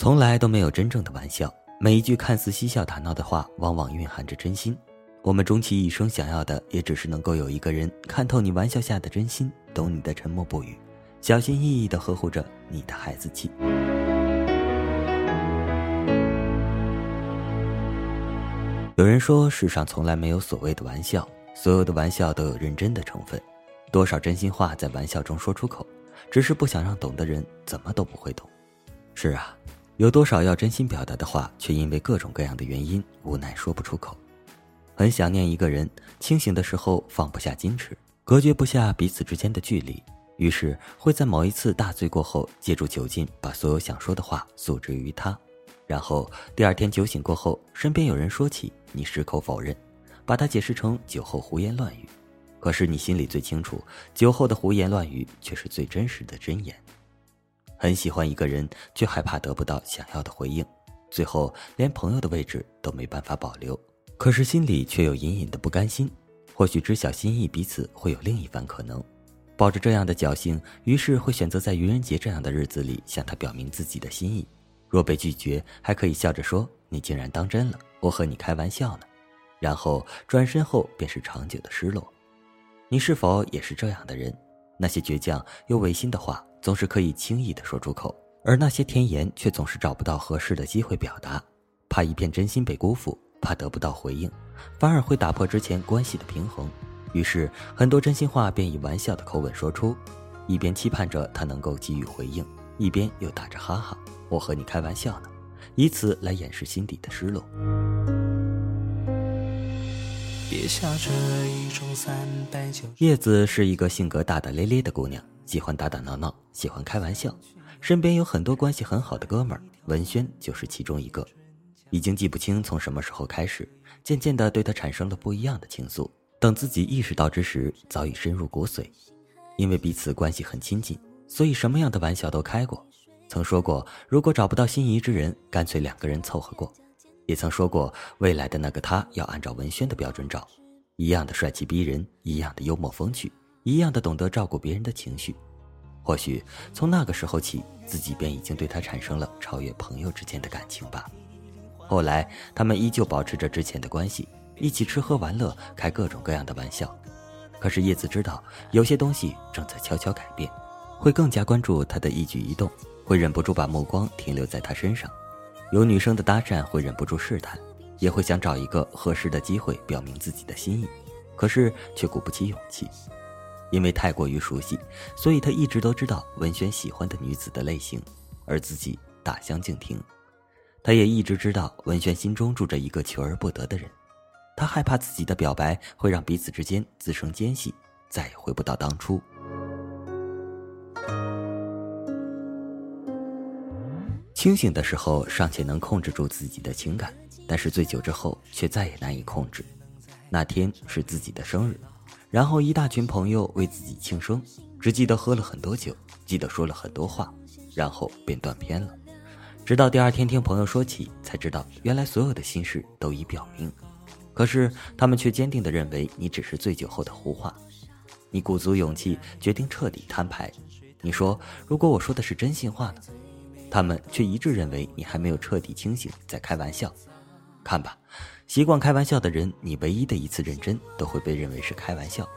从来都没有真正的玩笑，每一句看似嬉笑打闹的话，往往蕴含着真心。我们终其一生想要的，也只是能够有一个人看透你玩笑下的真心，懂你的沉默不语，小心翼翼地呵护着你的孩子气。有人说，世上从来没有所谓的玩笑，所有的玩笑都有认真的成分。多少真心话在玩笑中说出口，只是不想让懂的人怎么都不会懂。是啊。有多少要真心表达的话，却因为各种各样的原因无奈说不出口。很想念一个人，清醒的时候放不下矜持，隔绝不下彼此之间的距离，于是会在某一次大醉过后，借助酒劲把所有想说的话诉之于他。然后第二天酒醒过后，身边有人说起，你矢口否认，把它解释成酒后胡言乱语。可是你心里最清楚，酒后的胡言乱语却是最真实的真言。很喜欢一个人，却害怕得不到想要的回应，最后连朋友的位置都没办法保留。可是心里却有隐隐的不甘心，或许知晓心意彼此会有另一番可能，抱着这样的侥幸，于是会选择在愚人节这样的日子里向他表明自己的心意。若被拒绝，还可以笑着说：“你竟然当真了，我和你开玩笑呢。”然后转身后便是长久的失落。你是否也是这样的人？那些倔强又违心的话。总是可以轻易的说出口，而那些甜言却总是找不到合适的机会表达，怕一片真心被辜负，怕得不到回应，反而会打破之前关系的平衡。于是，很多真心话便以玩笑的口吻说出，一边期盼着他能够给予回应，一边又打着哈哈，我和你开玩笑呢，以此来掩饰心底的失落。叶子是一个性格大大咧咧的姑娘。喜欢打打闹闹，喜欢开玩笑，身边有很多关系很好的哥们儿，文轩就是其中一个。已经记不清从什么时候开始，渐渐的对他产生了不一样的情愫。等自己意识到之时，早已深入骨髓。因为彼此关系很亲近，所以什么样的玩笑都开过。曾说过，如果找不到心仪之人，干脆两个人凑合过。也曾说过，未来的那个他要按照文轩的标准找，一样的帅气逼人，一样的幽默风趣。一样的懂得照顾别人的情绪，或许从那个时候起，自己便已经对他产生了超越朋友之间的感情吧。后来，他们依旧保持着之前的关系，一起吃喝玩乐，开各种各样的玩笑。可是叶子知道，有些东西正在悄悄改变，会更加关注他的一举一动，会忍不住把目光停留在他身上。有女生的搭讪会忍不住试探，也会想找一个合适的机会表明自己的心意，可是却鼓不起勇气。因为太过于熟悉，所以他一直都知道文轩喜欢的女子的类型，而自己大相径庭。他也一直知道文轩心中住着一个求而不得的人，他害怕自己的表白会让彼此之间滋生间隙，再也回不到当初。清醒的时候尚且能控制住自己的情感，但是醉酒之后却再也难以控制。那天是自己的生日。然后一大群朋友为自己庆生，只记得喝了很多酒，记得说了很多话，然后便断片了。直到第二天听朋友说起，才知道原来所有的心事都已表明。可是他们却坚定地认为你只是醉酒后的胡话。你鼓足勇气决定彻底摊牌。你说如果我说的是真心话呢？他们却一致认为你还没有彻底清醒，在开玩笑。看吧。习惯开玩笑的人，你唯一的一次认真都会被认为是开玩笑。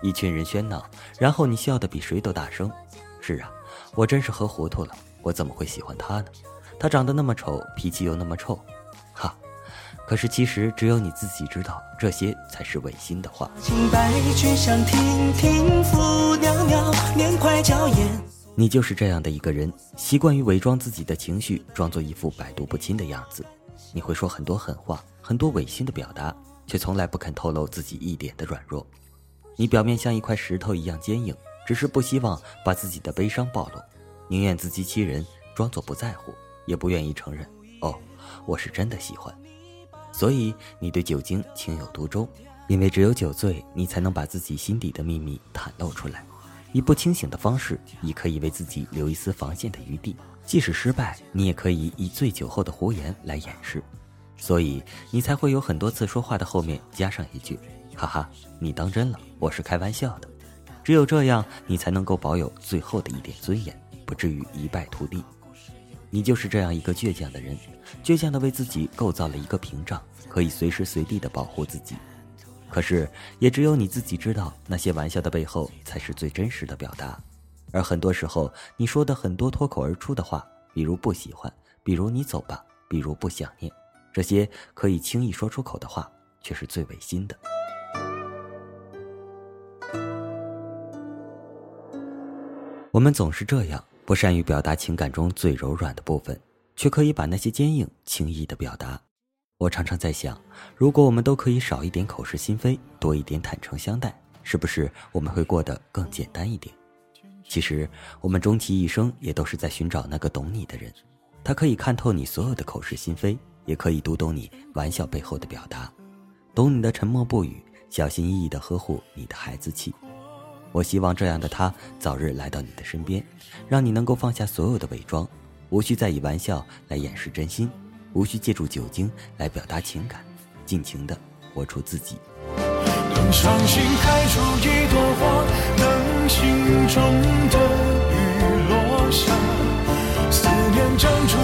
一群人喧闹，然后你笑得比谁都大声。是啊，我真是喝糊涂了，我怎么会喜欢他呢？他长得那么丑，脾气又那么臭，哈！可是其实只有你自己知道，这些才是违心的话。你就是这样的一个人，习惯于伪装自己的情绪，装作一副百毒不侵的样子。你会说很多狠话。很多违心的表达，却从来不肯透露自己一点的软弱。你表面像一块石头一样坚硬，只是不希望把自己的悲伤暴露，宁愿自欺欺人，装作不在乎，也不愿意承认。哦，我是真的喜欢。所以你对酒精情有独钟，因为只有酒醉，你才能把自己心底的秘密袒露出来。以不清醒的方式，你可以为自己留一丝防线的余地。即使失败，你也可以以醉酒后的胡言来掩饰。所以你才会有很多次说话的后面加上一句：“哈哈，你当真了？我是开玩笑的。”只有这样，你才能够保有最后的一点尊严，不至于一败涂地。你就是这样一个倔强的人，倔强的为自己构造了一个屏障，可以随时随地的保护自己。可是，也只有你自己知道，那些玩笑的背后才是最真实的表达。而很多时候，你说的很多脱口而出的话，比如不喜欢，比如你走吧，比如不想念，这些可以轻易说出口的话，却是最违心的。我们总是这样，不善于表达情感中最柔软的部分，却可以把那些坚硬轻易的表达。我常常在想，如果我们都可以少一点口是心非，多一点坦诚相待，是不是我们会过得更简单一点？其实，我们终其一生也都是在寻找那个懂你的人，他可以看透你所有的口是心非，也可以读懂你玩笑背后的表达，懂你的沉默不语，小心翼翼地呵护你的孩子气。我希望这样的他早日来到你的身边，让你能够放下所有的伪装，无需再以玩笑来掩饰真心，无需借助酒精来表达情感，尽情的活出自己。等伤心开出一朵花，等心中的雨落下，思念长出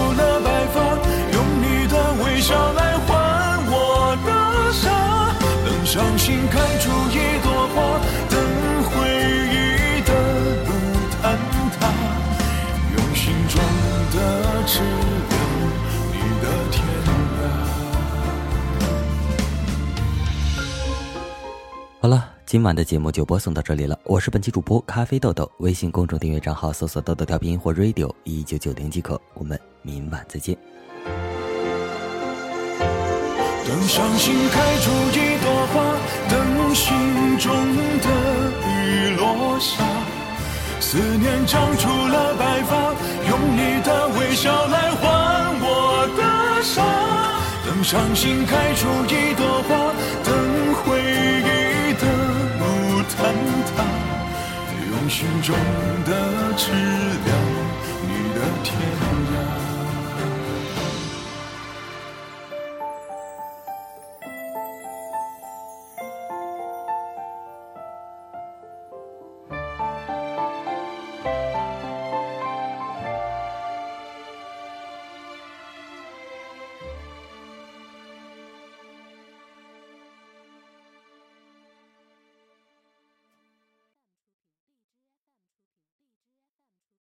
今晚的节目就播送到这里了。我是本期主播咖啡豆豆，微信公众订阅账号搜索“豆豆调频”或 “radio 一九九零”即可。我们明晚再见。等伤心开出一朵花，等心中的雨落下，思念长出了白发，用你的微笑来换我的傻。等伤心开出一朵花，心中的治疗。